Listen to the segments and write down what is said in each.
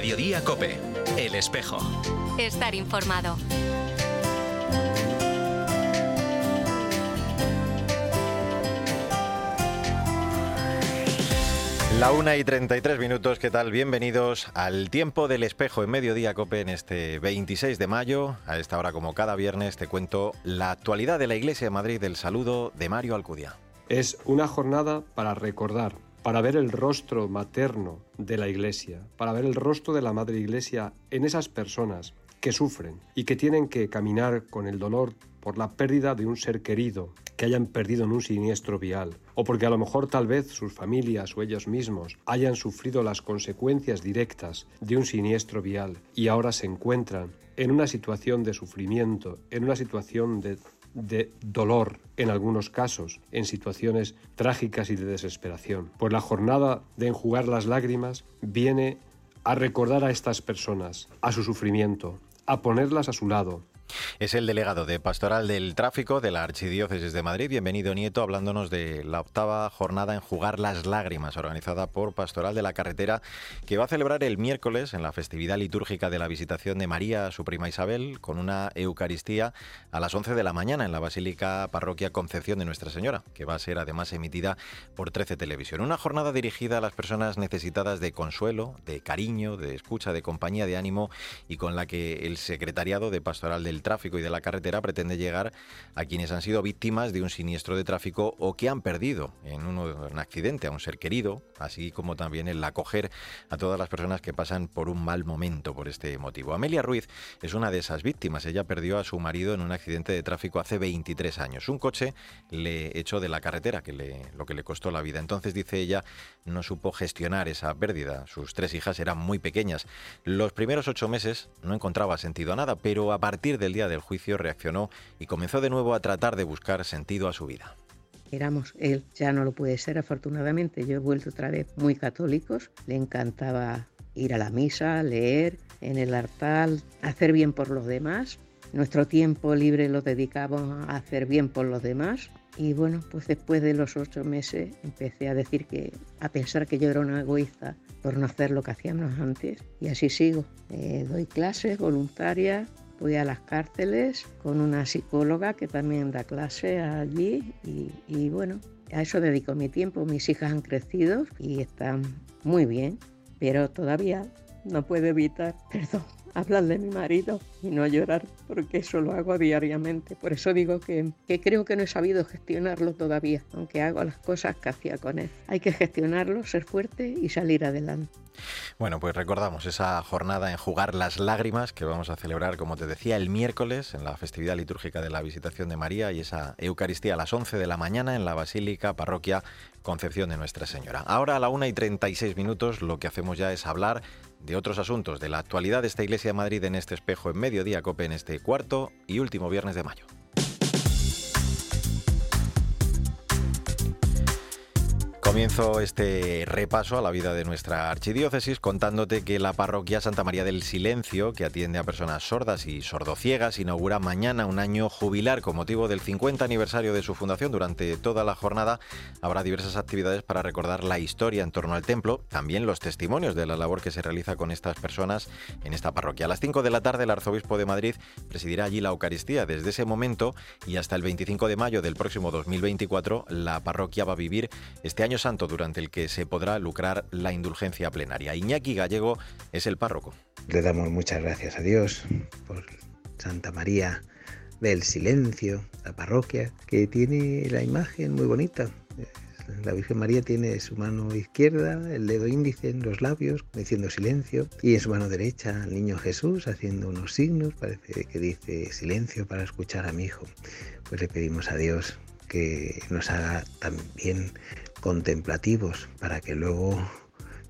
Mediodía Cope, El Espejo. Estar informado. La una y 33 minutos, ¿qué tal? Bienvenidos al tiempo del espejo en Mediodía Cope en este 26 de mayo. A esta hora, como cada viernes, te cuento la actualidad de la Iglesia de Madrid del saludo de Mario Alcudia. Es una jornada para recordar, para ver el rostro materno de la Iglesia, para ver el rostro de la Madre Iglesia en esas personas que sufren y que tienen que caminar con el dolor por la pérdida de un ser querido que hayan perdido en un siniestro vial, o porque a lo mejor tal vez sus familias o ellos mismos hayan sufrido las consecuencias directas de un siniestro vial y ahora se encuentran en una situación de sufrimiento, en una situación de, de dolor en algunos casos, en situaciones trágicas y de desesperación. Pues la jornada de enjugar las lágrimas viene a recordar a estas personas, a su sufrimiento, a ponerlas a su lado, es el delegado de Pastoral del Tráfico de la Archidiócesis de Madrid. Bienvenido, Nieto, hablándonos de la octava jornada en Jugar las Lágrimas, organizada por Pastoral de la Carretera, que va a celebrar el miércoles en la festividad litúrgica de la visitación de María su prima Isabel, con una Eucaristía a las 11 de la mañana en la Basílica Parroquia Concepción de Nuestra Señora, que va a ser además emitida por 13 Televisión. Una jornada dirigida a las personas necesitadas de consuelo, de cariño, de escucha, de compañía, de ánimo y con la que el Secretariado de Pastoral del tráfico y de la carretera pretende llegar a quienes han sido víctimas de un siniestro de tráfico o que han perdido en un, accidente a un ser querido, así como también el acoger a todas las personas que pasan por un mal momento por este motivo. Amelia Ruiz es una de esas víctimas. Ella perdió a su marido en un accidente de tráfico hace 23 años. Un coche le echó de la carretera, que lo que le costó la vida. Entonces, dice ella, no supo gestionar esa pérdida. Sus tres hijas eran muy pequeñas. Los primeros ocho meses no encontraba sentido a nada, pero a partir del día del juicio reaccionó y comenzó de nuevo a tratar de buscar sentido a su vida. Éramos, él ya no lo puede ser afortunadamente, yo he vuelto otra vez muy católicos, le encantaba ir a la misa, leer en el altar, hacer bien por los demás. Nuestro tiempo libre lo dedicamos a hacer bien por los demás. Y bueno, pues después de los ocho meses empecé a decir que, a pensar que yo era una egoísta por no hacer lo que hacíamos antes. Y así sigo. Eh, doy clases voluntarias, Voy a las cárceles con una psicóloga que también da clase allí y, bueno, a eso dedico mi tiempo. Mis hijas han crecido y están muy bien, pero todavía no puedo evitar, perdón, hablar de mi marido y no llorar, porque eso lo hago diariamente. Por eso digo que, que, creo que no he sabido gestionarlo todavía, aunque hago las cosas que hacía con él. Hay que gestionarlo, ser fuerte y salir adelante. Bueno, pues recordamos esa jornada en Jugar las Lágrimas que vamos a celebrar, como te decía, el miércoles en la festividad litúrgica de la Visitación de María y esa Eucaristía a las 11 de la mañana en la Basílica Parroquia Concepción de Nuestra Señora. Ahora a la 1 y 36 minutos lo que hacemos ya es hablar de otros asuntos, de la actualidad de esta Iglesia de Madrid en este espejo en mediodía COPE en este cuarto y último viernes de mayo. Comienzo este repaso a la vida de nuestra archidiócesis contándote que la parroquia Santa María del Silencio, que atiende a personas sordas y sordociegas, inaugura mañana un año jubilar con motivo del 50 aniversario de su fundación. Durante toda la jornada habrá diversas actividades para recordar la historia en torno al templo, también los testimonios de la labor que se realiza con estas personas en esta parroquia. A las 5 de la tarde el arzobispo de Madrid presidirá allí la Eucaristía. Desde ese momento y hasta el 25 de mayo del próximo 2024, la parroquia va a vivir este año santo durante el que se podrá lucrar la indulgencia plenaria. Iñaki Gallego es el párroco. Le damos muchas gracias a Dios por Santa María del Silencio, la parroquia, que tiene la imagen muy bonita. La Virgen María tiene su mano izquierda, el dedo índice en los labios, diciendo silencio, y en su mano derecha el niño Jesús haciendo unos signos, parece que dice silencio para escuchar a mi hijo. Pues le pedimos a Dios que nos haga también contemplativos para que luego,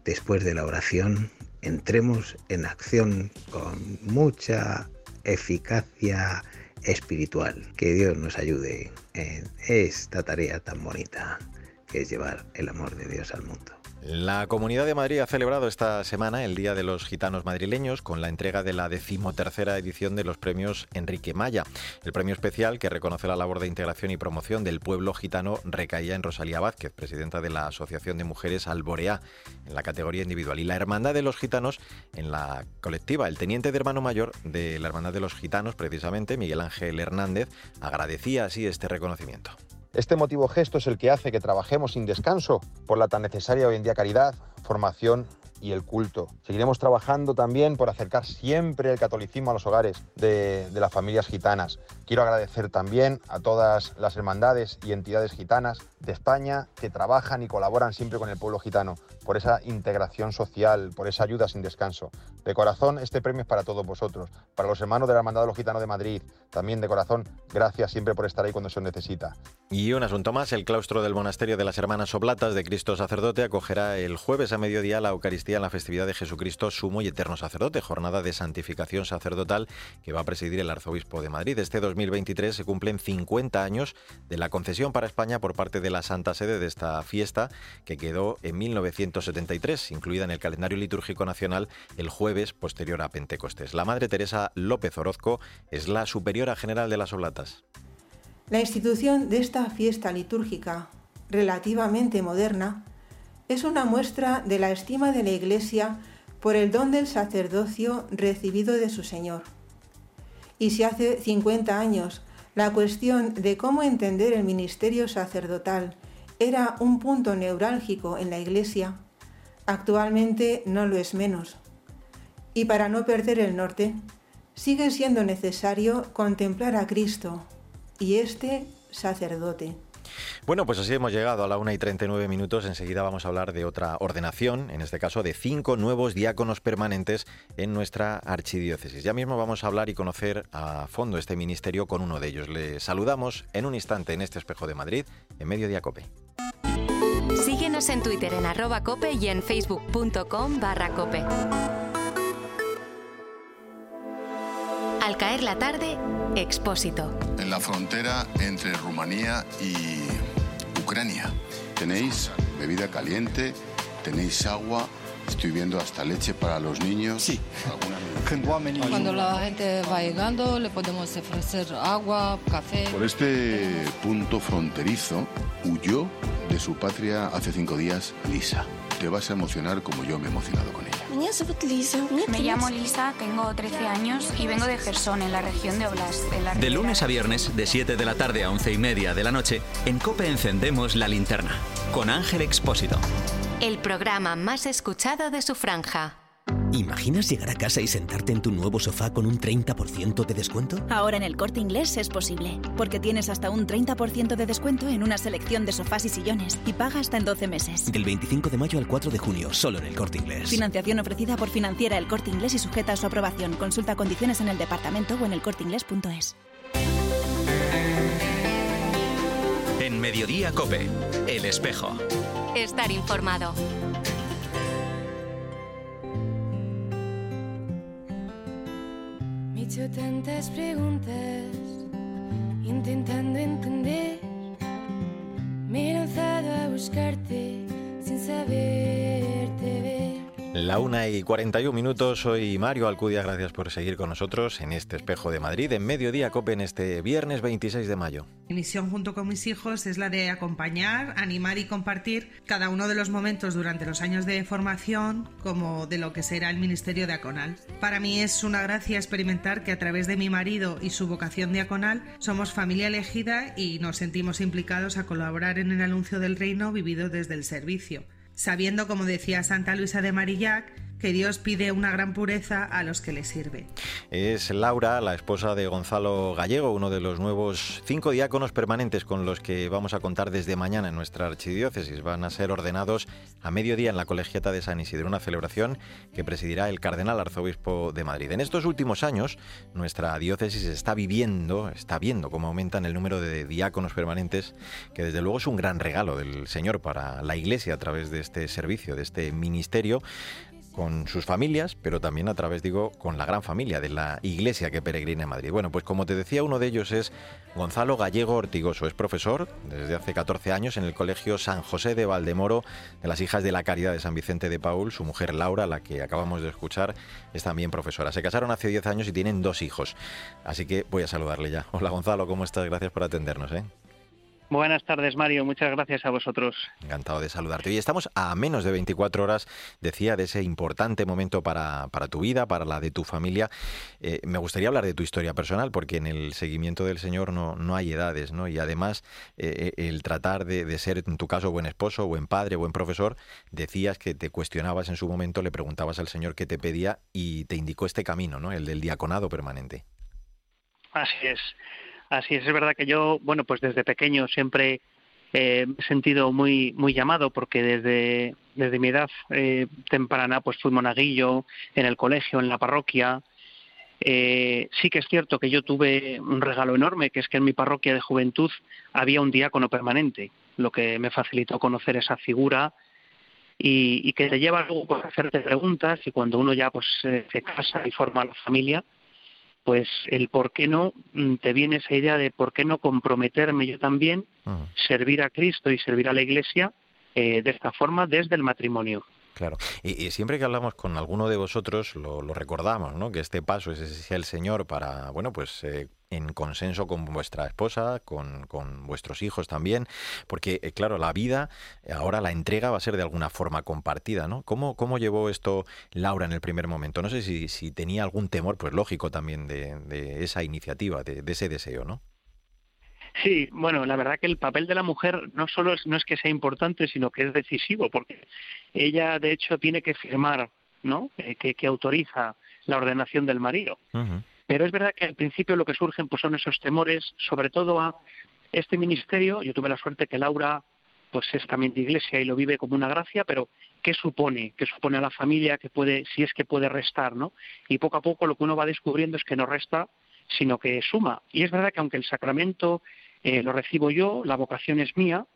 después de la oración, entremos en acción con mucha eficacia espiritual. Que Dios nos ayude en esta tarea tan bonita que es llevar el amor de Dios al mundo. La Comunidad de Madrid ha celebrado esta semana el Día de los Gitanos Madrileños con la entrega de la decimotercera edición de los premios Enrique Maya. El premio especial que reconoce la labor de integración y promoción del pueblo gitano recaía en Rosalía Vázquez, presidenta de la Asociación de Mujeres Alborea, en la categoría individual, y la Hermandad de los Gitanos en la colectiva. El teniente de hermano mayor de la Hermandad de los Gitanos, precisamente, Miguel Ángel Hernández, agradecía así este reconocimiento. Este motivo gesto es el que hace que trabajemos sin descanso por la tan necesaria hoy en día caridad, formación y el culto. Seguiremos trabajando también por acercar siempre el catolicismo a los hogares de, las familias gitanas. Quiero agradecer también a todas las hermandades y entidades gitanas de España que trabajan y colaboran siempre con el pueblo gitano por esa integración social, por esa ayuda sin descanso. De corazón, este premio es para todos vosotros, para los hermanos de la Hermandad de los Gitanos de Madrid. También de corazón, gracias siempre por estar ahí cuando se necesita. Y un asunto más, el claustro del monasterio de las Hermanas Oblatas de Cristo Sacerdote acogerá el jueves a mediodía la Eucaristía en la festividad de Jesucristo Sumo y Eterno Sacerdote, jornada de santificación sacerdotal que va a presidir el arzobispo de Madrid. Este 2023 se cumplen 50 años de la concesión para España por parte de la Santa Sede de esta fiesta que quedó en 1973, incluida en el calendario litúrgico nacional el jueves posterior a Pentecostés. La Madre Teresa López Orozco es la superiora general de las Oblatas. La institución de esta fiesta litúrgica, relativamente moderna, es una muestra de la estima de la Iglesia por el don del sacerdocio recibido de su Señor. Y si hace 50 años la cuestión de cómo entender el ministerio sacerdotal era un punto neurálgico en la Iglesia, actualmente no lo es menos. Y para no perder el norte, sigue siendo necesario contemplar a Cristo y este sacerdote. Bueno, pues así hemos llegado a la 1 y 39 minutos. Enseguida vamos a hablar de otra ordenación, en este caso de cinco nuevos diáconos permanentes en nuestra archidiócesis. Ya mismo vamos a hablar y conocer a fondo este ministerio con uno de ellos. Le saludamos en un instante en este espejo de Madrid, en Mediodía Cope. Síguenos en Twitter en arroba cope y en facebook.com barra cope. Al caer la tarde, Expósito. En la frontera entre Rumanía y Ucrania. Tenéis bebida caliente, tenéis agua, estoy viendo hasta leche para los niños. Sí. Cuando la gente va llegando, le podemos ofrecer agua, café. Por este punto fronterizo huyó de su patria hace cinco días Lisa. Te vas a emocionar como yo me he emocionado con ella. Me llamo Lisa, tengo 13 años y vengo de Gerson, en la región de Oblast. La de lunes a viernes, de 7 de la tarde a 11 y media de la noche, en COPE encendemos la linterna. Con Ángel Expósito. El programa más escuchado de su franja. ¿Imaginas llegar a casa y sentarte en tu nuevo sofá con un 30% de descuento? Ahora en el corte inglés es posible, porque tienes hasta un 30% de descuento en una selección de sofás y sillones y paga hasta en 12 meses. Del 25 de mayo al 4 de junio, solo en el corte inglés. Financiación ofrecida por financiera el corte inglés y sujeta a su aprobación. Consulta condiciones en el departamento o en el corteinglés.es. En Mediodía Cope, El Espejo. Estar informado. Tantas preguntas, intentando entender. La 1 y 41 minutos, soy Mario Alcudia, gracias por seguir con nosotros en este espejo de Madrid, en Mediodía Cope, en este viernes 26 de mayo. Mi misión junto con mis hijos es la de acompañar, animar y compartir cada uno de los momentos durante los años de formación como de lo que será el Ministerio de Aconal. Para mí es una gracia experimentar que a través de mi marido y su vocación de Aconal somos familia elegida y nos sentimos implicados a colaborar en el anuncio del reino vivido desde el servicio sabiendo, como decía Santa Luisa de Marillac, que Dios pide una gran pureza a los que le sirve. Es Laura, la esposa de Gonzalo Gallego, uno de los nuevos cinco diáconos permanentes con los que vamos a contar desde mañana en nuestra archidiócesis. Van a ser ordenados a mediodía en la colegiata de San Isidro, una celebración que presidirá el cardenal arzobispo de Madrid. En estos últimos años, nuestra diócesis está viviendo, está viendo cómo aumentan el número de diáconos permanentes, que desde luego es un gran regalo del Señor para la Iglesia a través de este servicio, de este ministerio con sus familias, pero también a través, digo, con la gran familia de la iglesia que peregrina en Madrid. Bueno, pues como te decía, uno de ellos es Gonzalo Gallego Ortigoso. Es profesor desde hace 14 años en el Colegio San José de Valdemoro de las Hijas de la Caridad de San Vicente de Paul. Su mujer Laura, la que acabamos de escuchar, es también profesora. Se casaron hace 10 años y tienen dos hijos. Así que voy a saludarle ya. Hola Gonzalo, ¿cómo estás? Gracias por atendernos. ¿eh? Buenas tardes, Mario. Muchas gracias a vosotros. Encantado de saludarte. Y estamos a menos de 24 horas, decía, de ese importante momento para, para tu vida, para la de tu familia. Eh, me gustaría hablar de tu historia personal, porque en el seguimiento del Señor no, no hay edades, ¿no? Y además, eh, eh, el tratar de, de, ser, en tu caso, buen esposo, buen padre, buen profesor, decías que te cuestionabas en su momento, le preguntabas al Señor qué te pedía y te indicó este camino, ¿no? El del diaconado permanente. Así es. Así es, es verdad que yo, bueno, pues desde pequeño siempre eh, he sentido muy muy llamado porque desde desde mi edad eh, temprana pues fui monaguillo en el colegio, en la parroquia. Eh, sí que es cierto que yo tuve un regalo enorme, que es que en mi parroquia de juventud había un diácono permanente, lo que me facilitó conocer esa figura y, y que te lleva luego a hacerte preguntas y cuando uno ya pues se casa y forma la familia, pues el por qué no mm, te viene esa idea de por qué no comprometerme yo también, servir a Cristo y servir a la Iglesia eh, de esta forma desde el matrimonio. Claro, y, y, siempre que hablamos con alguno de vosotros lo, lo, recordamos, ¿no? Que este paso es el Señor para, bueno, pues eh, en consenso con vuestra esposa, con, con vuestros hijos también, porque eh, claro, la vida, ahora la entrega va a ser de alguna forma compartida, ¿no? ¿Cómo, cómo llevó esto Laura en el primer momento? No sé si, si tenía algún temor, pues lógico también, de, de esa iniciativa, de, de ese deseo, ¿no? Sí, bueno, la verdad que el papel de la mujer no solo es, no es que sea importante, sino que es decisivo, porque ella de hecho tiene que firmar, ¿no? Eh, que, que, autoriza la ordenación del marido. Uh-huh. Pero es verdad que al principio lo que surgen pues son esos temores, sobre todo a este ministerio. Yo tuve la suerte que Laura pues es también de iglesia y lo vive como una gracia, pero ¿qué supone? ¿Qué supone a la familia que puede, si es que puede restar, ¿no? Y poco a poco lo que uno va descubriendo es que no resta, sino que suma. Y es verdad que aunque el sacramento eh, lo recibo yo, la vocación es mía,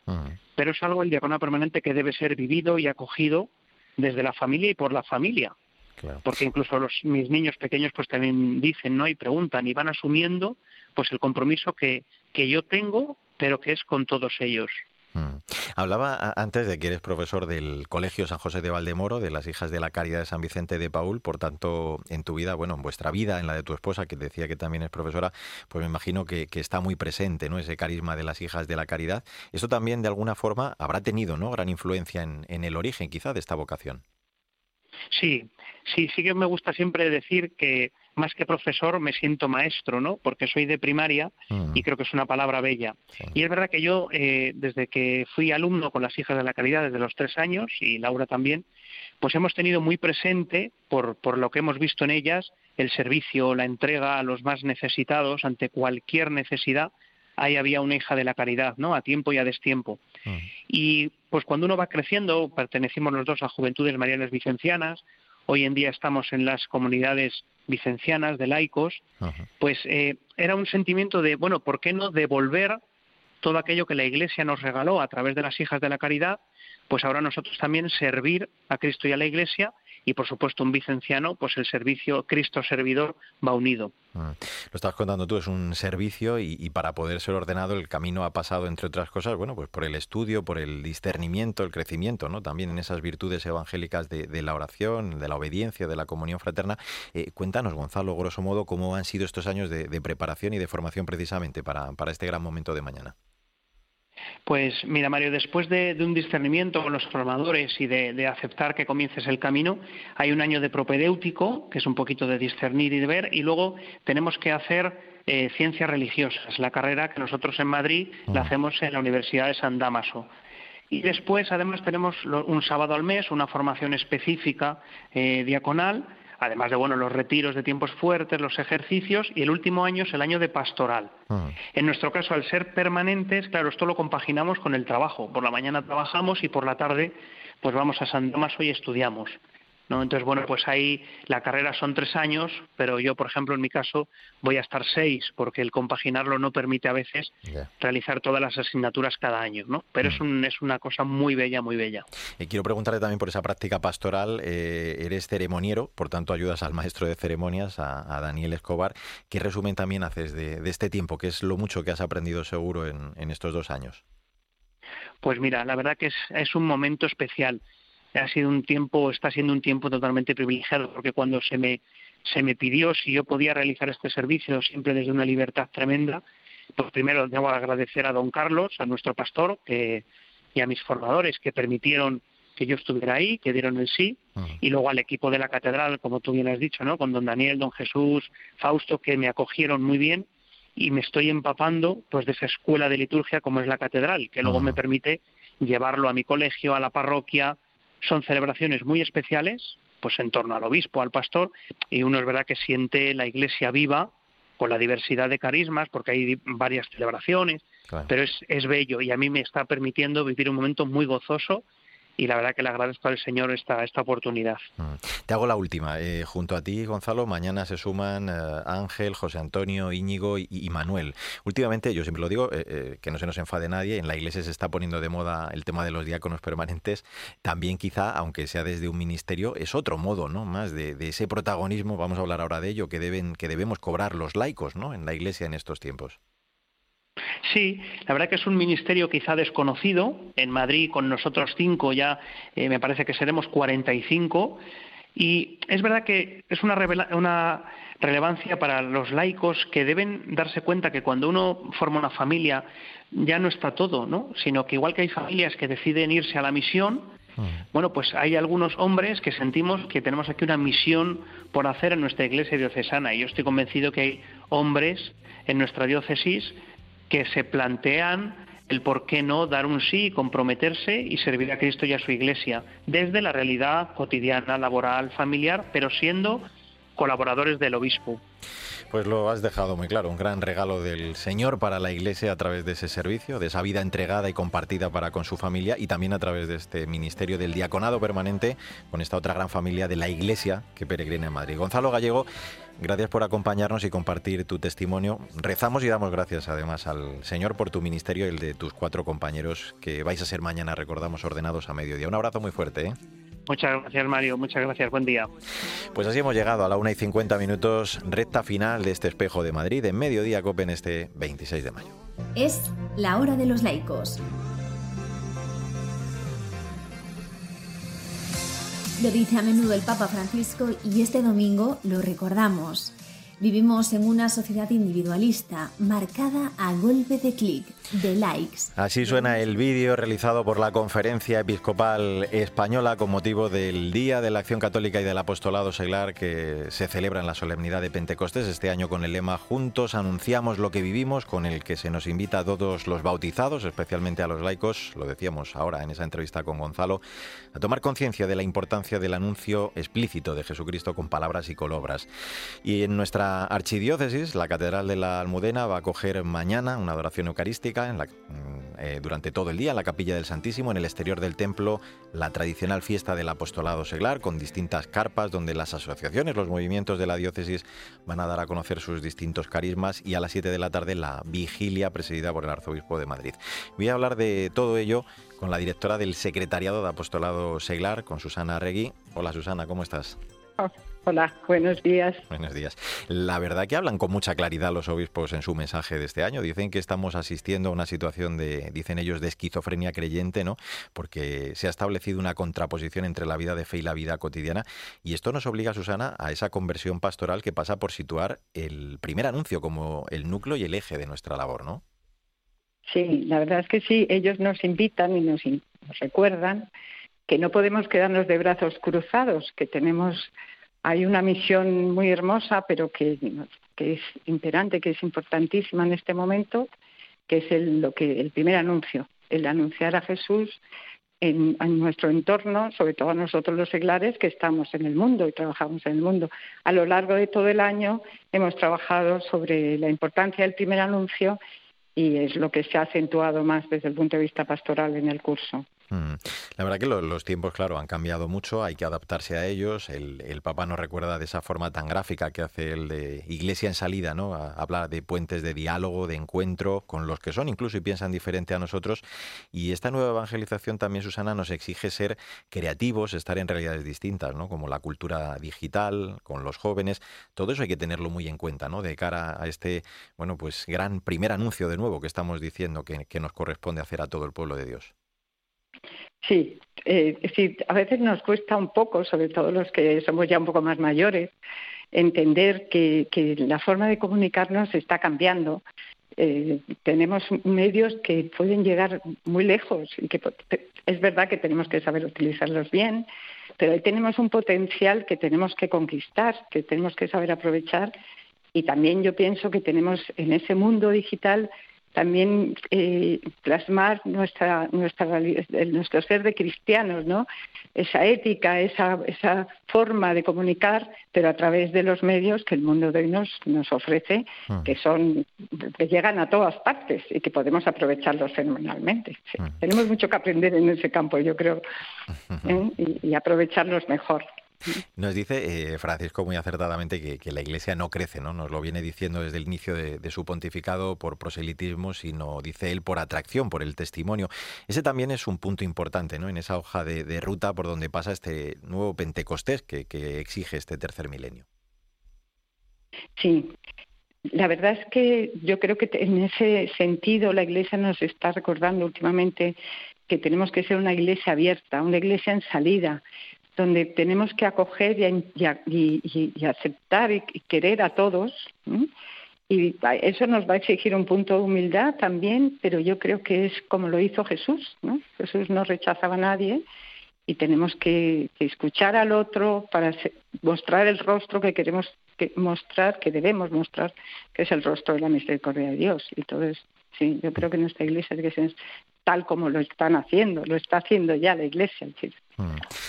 pero es algo el diaconado permanente que debe ser vivido y acogido desde la familia y por la familia. Claro. Porque incluso los, mis niños pequeños pues también dicen, ¿no? Y preguntan y van asumiendo pues el compromiso que, que yo tengo, pero que es con todos ellos. Mm. Hablaba antes de que eres profesor del Colegio San José de Valdemoro, de las Hijas de la Caridad de San Vicente de Paul, por tanto, en tu vida, bueno, en vuestra vida, en la de tu esposa, que decía que también es profesora, pues me imagino que, que está muy presente, ¿no? Ese carisma de las Hijas de la Caridad. Eso también, de alguna forma, habrá tenido, ¿no? Gran influencia en, en el origen, quizá, de esta vocación. Sí, sí, sí que me gusta siempre decir que más que profesor me siento maestro, ¿no? Porque soy de primaria mm. y creo que es una palabra bella. Sí. Y es verdad que yo, eh, desde que fui alumno con las hijas de la caridad desde los tres años, y Laura también, pues hemos tenido muy presente, por, por lo que hemos visto en ellas, el servicio, la entrega a los más necesitados ante cualquier necesidad. Ahí había una hija de la caridad, ¿no? A tiempo y a destiempo. Mm. Y pues cuando uno va creciendo, pertenecimos los dos a Juventudes Marianas Vicencianas, hoy en día estamos en las comunidades vicencianas de laicos, uh -huh. pues eh, era un sentimiento de, bueno, ¿por qué no devolver todo aquello que la Iglesia nos regaló a través de las hijas de la caridad? Pues ahora nosotros también servir a Cristo y a la Iglesia y por supuesto un vicenciano, pues el servicio Cristo servidor va unido. Ah, lo estás contando tú, es un servicio y, para poder ser ordenado el camino ha pasado, entre otras cosas, bueno, pues por el estudio, por el discernimiento, el crecimiento, ¿no? También en esas virtudes evangélicas de, de la oración, de la obediencia, de la comunión fraterna. Eh, cuéntanos, Gonzalo, grosso modo, cómo han sido estos años de, de preparación y de formación precisamente para, para este gran momento de mañana. Pues mira, Mario, después de, de, un discernimiento con los formadores y de, de, aceptar que comiences el camino, hay un año de propedéutico, que es un poquito de discernir y de ver, y luego tenemos que hacer eh, ciencias religiosas, la carrera que nosotros en Madrid la hacemos en la Universidad de San Damaso. Y después, además, tenemos un sábado al mes una formación específica eh, diaconal, además de bueno los retiros de tiempos fuertes, los ejercicios, y el último año es el año de pastoral. Ah. En nuestro caso, al ser permanentes, claro, esto lo compaginamos con el trabajo. Por la mañana trabajamos y por la tarde pues vamos a San Tomás y estudiamos. ¿No? Entonces, bueno, pues ahí la carrera son tres años, pero yo, por ejemplo, en mi caso, voy a estar seis, porque el compaginarlo no permite a veces realizar todas las asignaturas cada año, ¿no? Pero es, mm. un, es una cosa muy bella, muy bella. Y quiero preguntarle también por esa práctica pastoral. Eh, eres ceremoniero, por tanto, ayudas al maestro de ceremonias, a, Daniel Escobar. ¿Qué resumen también haces de, este tiempo? ¿Qué es lo mucho que has aprendido seguro en, en estos dos años? Pues mira, la verdad que es, es un momento especial ha sido un tiempo, está siendo un tiempo totalmente privilegiado, porque cuando se me, se me pidió si yo podía realizar este servicio siempre desde una libertad tremenda, pues primero debo agradecer a don Carlos, a nuestro pastor, y a mis formadores que permitieron que yo estuviera ahí, que dieron el sí, y luego al equipo de la catedral, como tú bien has dicho, ¿no? Con don Daniel, don Jesús, Fausto, que me acogieron muy bien y me estoy empapando pues de esa escuela de liturgia como es la catedral, que luego me permite llevarlo a mi colegio, a la parroquia, son celebraciones muy especiales, pues en torno al obispo, al pastor, y uno es verdad que siente la iglesia viva con la diversidad de carismas, porque hay varias celebraciones, pero es, es bello y a mí me está permitiendo vivir un momento muy gozoso y la verdad que le agradezco al Señor esta, esta oportunidad. Mm. Te hago la última. Eh, junto a ti, Gonzalo, mañana se suman eh, Ángel, José Antonio, Íñigo y, Manuel. Últimamente, yo siempre lo digo, eh, que no se nos enfade nadie, en la iglesia se está poniendo de moda el tema de los diáconos permanentes. También quizá, aunque sea desde un ministerio, es otro modo, ¿no? Más de, de ese protagonismo, vamos a hablar ahora de ello, que, deben, que debemos cobrar los laicos, ¿no? En la iglesia en estos tiempos. Sí, la verdad que es un ministerio quizá desconocido. En Madrid, con nosotros cinco, ya eh, me parece que seremos 45. Y es verdad que es una, una relevancia para los laicos que deben darse cuenta que cuando uno forma una familia ya no está todo, ¿no? Sino que igual que hay familias que deciden irse a la misión, mm. bueno, pues hay algunos hombres que sentimos que tenemos aquí una misión por hacer en nuestra iglesia diocesana. Y yo estoy convencido que hay hombres en nuestra diócesis que se plantean el por qué no dar un sí, comprometerse y servir a Cristo y a su Iglesia, desde la realidad cotidiana, laboral, familiar, pero siendo colaboradores del obispo. Pues lo has dejado muy claro, un gran regalo del Señor para la Iglesia a través de ese servicio, de esa vida entregada y compartida para con su familia y también a través de este ministerio del diaconado permanente con esta otra gran familia de la Iglesia que peregrina en Madrid. Gonzalo Gallego, gracias por acompañarnos y compartir tu testimonio. Rezamos y damos gracias además al Señor por tu ministerio y el de tus cuatro compañeros que vais a ser mañana, recordamos, ordenados a mediodía. Un abrazo muy fuerte. ¿eh? Muchas gracias, Mario. Muchas gracias. Buen día. Pues así hemos llegado a la 1 y 50 minutos, recta final de este espejo de Madrid, en mediodía Copen este 26 de mayo. Es la hora de los laicos. Lo dice a menudo el Papa Francisco y este domingo lo recordamos. Vivimos en una sociedad individualista marcada a golpe de clic, de likes. Así suena el vídeo realizado por la Conferencia Episcopal Española con motivo del Día de la Acción Católica y del Apostolado Seglar que se celebra en la solemnidad de Pentecostés este año con el lema Juntos anunciamos lo que vivimos, con el que se nos invita a todos los bautizados, especialmente a los laicos, lo decíamos ahora en esa entrevista con Gonzalo, a tomar conciencia de la importancia del anuncio explícito de Jesucristo con palabras y con obras. Y en nuestra archidiócesis, la Catedral de la Almudena, va a acoger mañana una adoración eucarística mm, eh, durante todo el día en la Capilla del Santísimo, en el exterior del templo, la tradicional fiesta del apostolado seglar, con distintas carpas donde las asociaciones, los movimientos de la diócesis van a dar a conocer sus distintos carismas y a las 7 de la tarde la vigilia presidida por el arzobispo de Madrid. Voy a hablar de todo ello con la directora del Secretariado de Apostolado Seglar, con Susana Regui. Hola Susana, ¿cómo estás? Hola, buenos días. Buenos días. La verdad que hablan con mucha claridad los obispos en su mensaje de este año. Dicen que estamos asistiendo a una situación de, dicen ellos, de esquizofrenia creyente, ¿no? Porque se ha establecido una contraposición entre la vida de fe y la vida cotidiana. Y esto nos obliga, Susana, a esa conversión pastoral que pasa por situar el primer anuncio como el núcleo y el eje de nuestra labor, ¿no? Sí, la verdad es que sí. Ellos nos invitan y nos recuerdan que no podemos quedarnos de brazos cruzados, que tenemos, hay una misión muy hermosa, pero que, es imperante, que es importantísima en este momento, que es el, lo que, el primer anuncio, el anunciar a Jesús en, nuestro entorno, sobre todo a nosotros los seglares que estamos en el mundo y trabajamos en el mundo. A lo largo de todo el año hemos trabajado sobre la importancia del primer anuncio y es lo que se ha acentuado más desde el punto de vista pastoral en el curso. Mm. La verdad que los tiempos, claro, han cambiado mucho, hay que adaptarse a ellos. El, el, Papa nos recuerda de esa forma tan gráfica que hace el de Iglesia en salida, ¿no? hablar de puentes de diálogo, de encuentro con los que son incluso y piensan diferente a nosotros. Y esta nueva evangelización también, Susana, nos exige ser creativos, estar en realidades distintas, ¿no? Como la cultura digital, con los jóvenes. Todo eso hay que tenerlo muy en cuenta, ¿no? De cara a este, bueno, pues gran primer anuncio de nuevo que estamos diciendo que, que nos corresponde hacer a todo el pueblo de Dios. Sí, eh, sí, a veces nos cuesta un poco, sobre todo los que somos ya un poco más mayores, entender que, que la forma de comunicarnos está cambiando. Eh, tenemos medios que pueden llegar muy lejos y que es verdad que tenemos que saber utilizarlos bien, pero ahí tenemos un potencial que tenemos que conquistar, que tenemos que saber aprovechar y también yo pienso que tenemos en ese mundo digital también eh, plasmar nuestra, nuestra, nuestro ser de cristianos, ¿no? Esa ética, esa, esa forma de comunicar, pero a través de los medios que el mundo de hoy nos, nos ofrece, ah. que son, que llegan a todas partes y que podemos aprovecharlos fenomenalmente. Ah. Tenemos mucho que aprender en ese campo, yo creo, ¿eh? y, y aprovecharlos mejor. Nos dice eh, Francisco muy acertadamente que, la Iglesia no crece, ¿no? Nos lo viene diciendo desde el inicio de, su pontificado por proselitismo, sino, dice él, por atracción, por el testimonio. Ese también es un punto importante, ¿no? En esa hoja de, ruta por donde pasa este nuevo Pentecostés que, que exige este tercer milenio. Sí, la verdad es que yo creo que en ese sentido la Iglesia nos está recordando últimamente que tenemos que ser una iglesia abierta, una iglesia en salida, donde tenemos que acoger y, aceptar y, querer a todos. Y eso nos va a exigir un punto de humildad también, pero yo creo que es como lo hizo Jesús. ¿no? Jesús no rechazaba a nadie y tenemos que, escuchar al otro para mostrar el rostro que queremos mostrar, que debemos mostrar, que es el rostro de la misericordia de Dios. Y entonces, sí, yo creo que nuestra iglesia es tal como lo están haciendo, lo está haciendo ya la iglesia. Mm.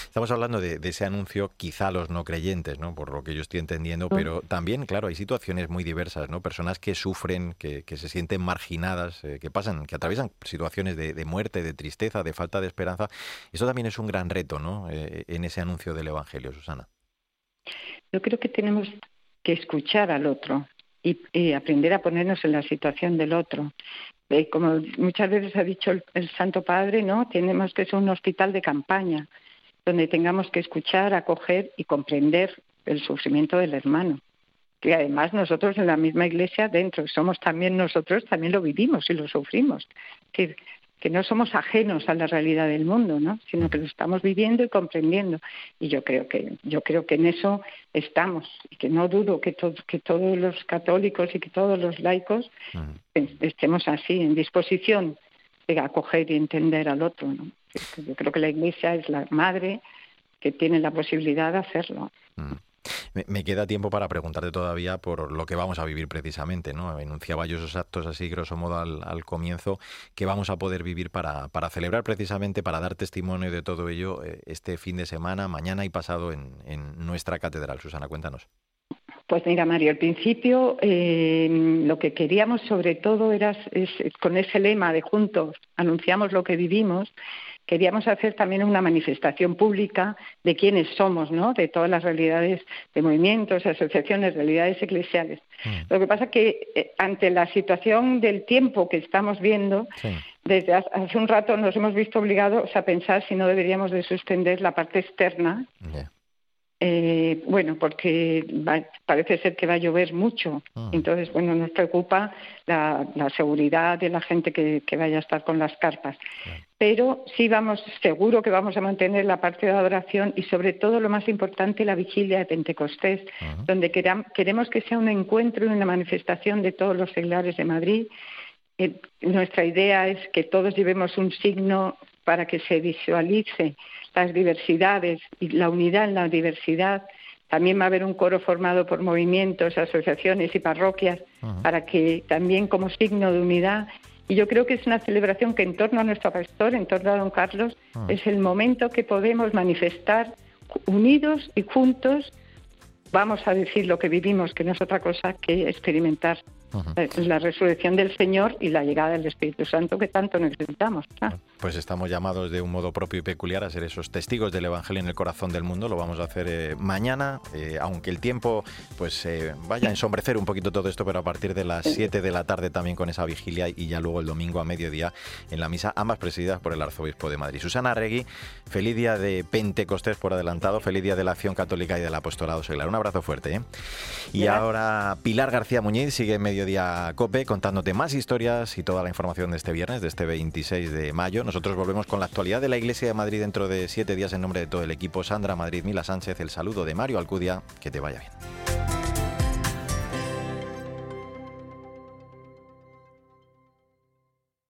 Estamos hablando de, ese anuncio, quizá los no creyentes, ¿no? Por lo que yo estoy entendiendo, mm. pero también, claro, hay situaciones muy diversas, ¿no? Personas que sufren, que, se sienten marginadas, eh, que pasan, que atraviesan situaciones de, muerte, de tristeza, de falta de esperanza. Eso también es un gran reto, ¿no? Eh, en ese anuncio del Evangelio, Susana. Yo creo que tenemos que escuchar al otro y, aprender a ponernos en la situación del otro. Eh, como muchas veces ha dicho el, Santo Padre, ¿no? Tenemos que ser un hospital de campaña donde tengamos que escuchar, acoger y comprender el sufrimiento del hermano. Que además nosotros en la misma iglesia dentro somos también nosotros, también lo vivimos y lo sufrimos. Es que no somos ajenos a la realidad del mundo, ¿no? sino que lo estamos viviendo y comprendiendo. Y yo creo que, yo creo que en eso estamos, y que no dudo que, que todos los católicos y que todos los laicos estemos así, en disposición de acoger y entender al otro. ¿no? Yo creo que la Iglesia es la madre que tiene la posibilidad de hacerlo. Me, queda tiempo para preguntarte todavía por lo que vamos a vivir precisamente, ¿no? Enunciaba yo esos actos así, grosso modo, al, comienzo, que vamos a poder vivir para, para, celebrar precisamente, para dar testimonio de todo ello eh, este fin de semana, mañana y pasado en, nuestra catedral. Susana, cuéntanos. Pues mira, Mario, al principio eh, lo que queríamos sobre todo era, con ese lema de juntos anunciamos lo que vivimos, queríamos hacer también una manifestación pública de quiénes somos, ¿no? De todas las realidades de movimientos, asociaciones, realidades eclesiales. Mm. Lo que pasa que eh, ante la situación del tiempo que estamos viendo, desde hace un rato nos hemos visto obligados a pensar si no deberíamos de suspender la parte externa eh, bueno, porque parece ser que va a llover mucho. Ah. Entonces, bueno, nos preocupa la, seguridad de la gente que, vaya a estar con las carpas. Pero sí vamos, seguro que vamos a mantener la parte de adoración y sobre todo lo más importante, la vigilia de Pentecostés, donde queremos que sea un encuentro y una manifestación de todos los seglares de Madrid. Eh, nuestra idea es que todos llevemos un signo para que se visualice las diversidades y la unidad en la diversidad. También va a haber un coro formado por movimientos, asociaciones y parroquias para que también como signo de unidad Y yo creo que es una celebración que en torno a nuestro pastor, en torno a don Carlos, Ah. es el momento que podemos manifestar unidos y juntos, vamos a decir lo que vivimos, que no es otra cosa que experimentar eh, la resurrección del Señor y la llegada del Espíritu Santo que tanto necesitamos. ¿verdad? Pues estamos llamados de un modo propio y peculiar a ser esos testigos del Evangelio en el corazón del mundo. Lo vamos a hacer eh, mañana, eh, aunque el tiempo pues eh, vaya a ensombrecer un poquito todo esto, pero a partir de las 7 de la tarde también con esa vigilia y ya luego el domingo a mediodía en la misa, ambas presididas por el arzobispo de Madrid. Susana Regui, feliz día de Pentecostés por adelantado, feliz día de la acción católica y del apostolado seglar. Un abrazo fuerte. ¿eh? Y Gracias. ahora Pilar García Muñiz sigue en Mediodía Cope contándote más historias y toda la información de este viernes, de este 26 de mayo. Nosotros volvemos con la actualidad de la Iglesia de Madrid dentro de siete días en nombre de todo el equipo. Sandra Madrid, Mila Sánchez, el saludo de Mario Alcudia. Que te vaya bien.